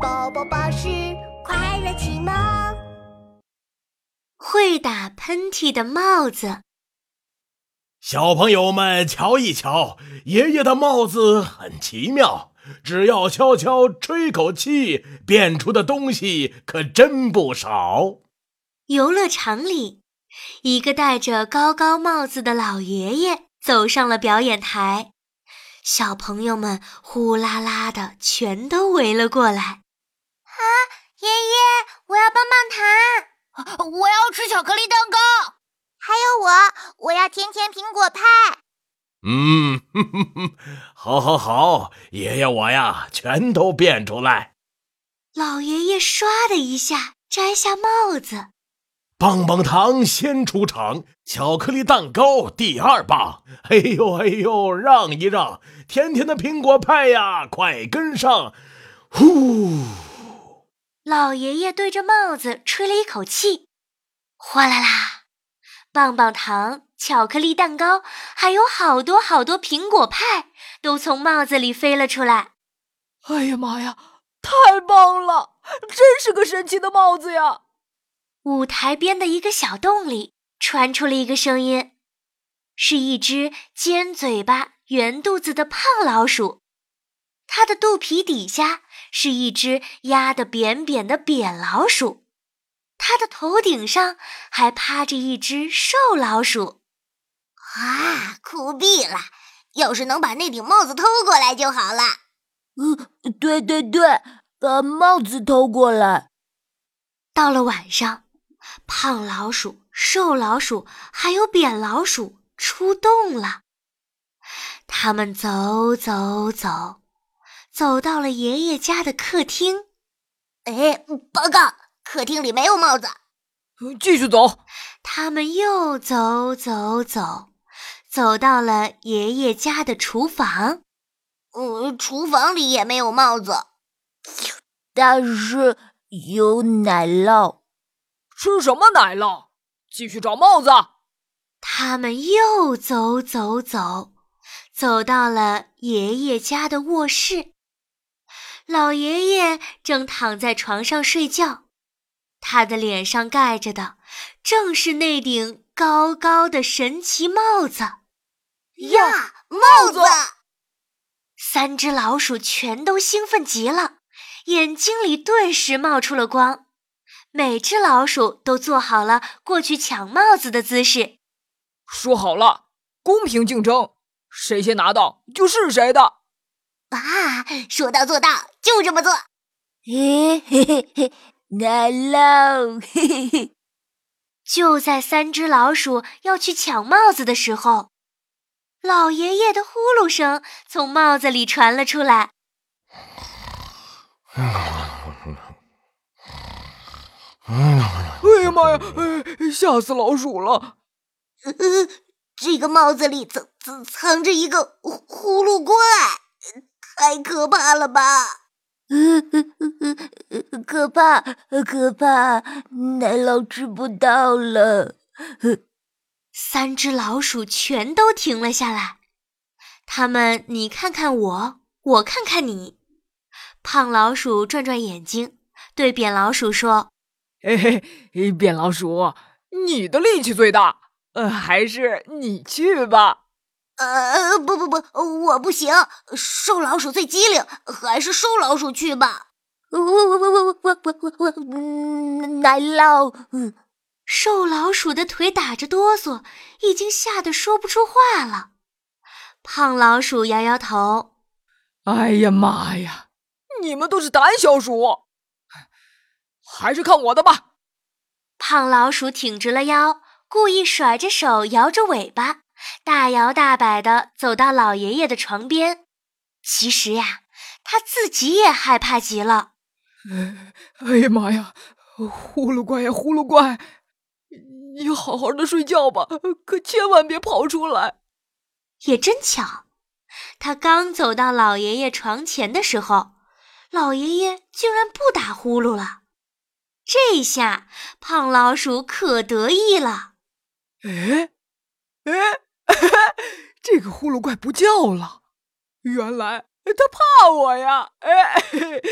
宝宝巴士快乐启蒙。会打喷嚏的帽子，小朋友们瞧一瞧，爷爷的帽子很奇妙，只要悄悄吹口气，变出的东西可真不少。游乐场里，一个戴着高高帽子的老爷爷走上了表演台，小朋友们呼啦啦的全都围了过来。啊，爷爷，我要棒棒糖，我要吃巧克力蛋糕，还有我，我要甜甜苹果派。嗯，哼哼哼，好，好，好，爷爷我呀，全都变出来。老爷爷唰的一下摘下帽子。棒棒糖先出场，巧克力蛋糕第二棒。哎呦哎呦，让一让！甜甜的苹果派呀，快跟上！呼！老爷爷对着帽子吹了一口气，哗啦啦，棒棒糖、巧克力蛋糕，还有好多好多苹果派，都从帽子里飞了出来。哎呀妈呀，太棒了！真是个神奇的帽子呀！舞台边的一个小洞里传出了一个声音，是一只尖嘴巴、圆肚子的胖老鼠，它的肚皮底下是一只压得扁扁的扁老鼠，它的头顶上还趴着一只瘦老鼠。啊，酷毙了！要是能把那顶帽子偷过来就好了。嗯，对对对，把帽子偷过来。到了晚上。胖老鼠、瘦老鼠还有扁老鼠出动了。他们走走走，走到了爷爷家的客厅。哎，报告，客厅里没有帽子。继续走。他们又走走走，走到了爷爷家的厨房。嗯，厨房里也没有帽子，但是有奶酪。吃什么奶酪？继续找帽子。他们又走走走，走到了爷爷家的卧室。老爷爷正躺在床上睡觉，他的脸上盖着的正是那顶高高的神奇帽子。呀，帽子！三只老鼠全都兴奋极了，眼睛里顿时冒出了光。每只老鼠都做好了过去抢帽子的姿势。说好了，公平竞争，谁先拿到就是谁的。啊，说到做到，就这么做。嘿嘿嘿嘿，奶酪！嘿嘿嘿。就在三只老鼠要去抢帽子的时候，老爷爷的呼噜声从帽子里传了出来。哎呀妈呀！哎，吓死老鼠了！呃，这个帽子里藏藏藏着一个呼噜怪，太可怕了吧！可怕，可怕！奶酪吃不到了。三只老鼠全都停了下来，它们你看看我，我看看你。胖老鼠转转眼睛，对扁老鼠说。嘿嘿，扁老鼠，你的力气最大，呃，还是你去吧。呃，不不不，我不行。瘦老鼠最机灵，还是瘦老鼠去吧。我我我我我我我我，奶酪。瘦老鼠的腿打着哆嗦，已经吓得说不出话了。胖老鼠摇摇头，哎呀妈呀，你们都是胆小鼠。还是看我的吧！胖老鼠挺直了腰，故意甩着手，摇着尾巴，大摇大摆地走到老爷爷的床边。其实呀，他自己也害怕极了。哎呀妈呀！呼噜怪呀，呼噜怪！你好好的睡觉吧，可千万别跑出来。也真巧，他刚走到老爷爷床前的时候，老爷爷竟然不打呼噜了。这下胖老鼠可得意了。哎，哎，这个呼噜怪不叫了，原来他怕我呀！哎，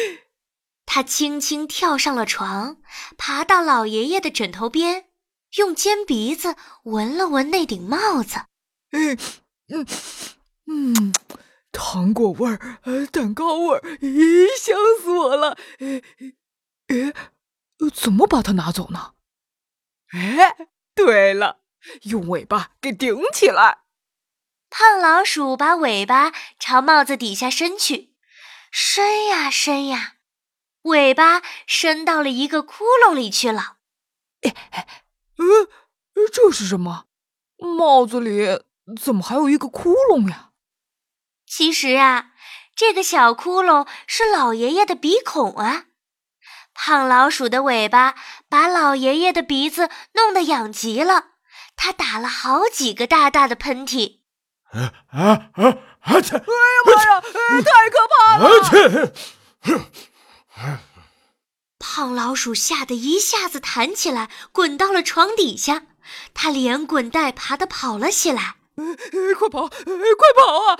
他轻轻跳上了床，爬到老爷爷的枕头边，用尖鼻子闻了闻那顶帽子。哎，嗯嗯，糖果味儿，呃，蛋糕味儿，咦，香死我了！哎哎，怎么把它拿走呢？哎，对了，用尾巴给顶起来。胖老鼠把尾巴朝帽子底下伸去，伸呀伸呀，尾巴伸到了一个窟窿里去了。哎哎，呃，这是什么？帽子里怎么还有一个窟窿呀？其实啊，这个小窟窿是老爷爷的鼻孔啊。胖老鼠的尾巴把老爷爷的鼻子弄得痒极了，他打了好几个大大的喷嚏。啊啊啊！啊切！哎呀妈呀！太可怕了！啊切！胖老鼠吓得一下子弹起来，滚到了床底下。他连滚带爬的跑了起来。哎，快跑！哎，快跑啊！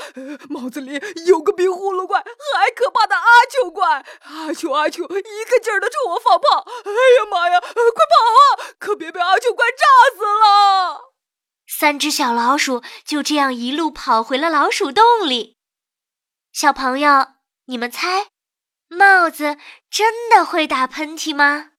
帽子里有个比呼噜怪还可怕的阿秋怪！阿秋阿秋，一个劲儿的冲我放炮！哎呀妈呀！快跑啊！可别被阿秋怪炸死了！三只小老鼠就这样一路跑回了老鼠洞里。小朋友，你们猜，帽子真的会打喷嚏吗？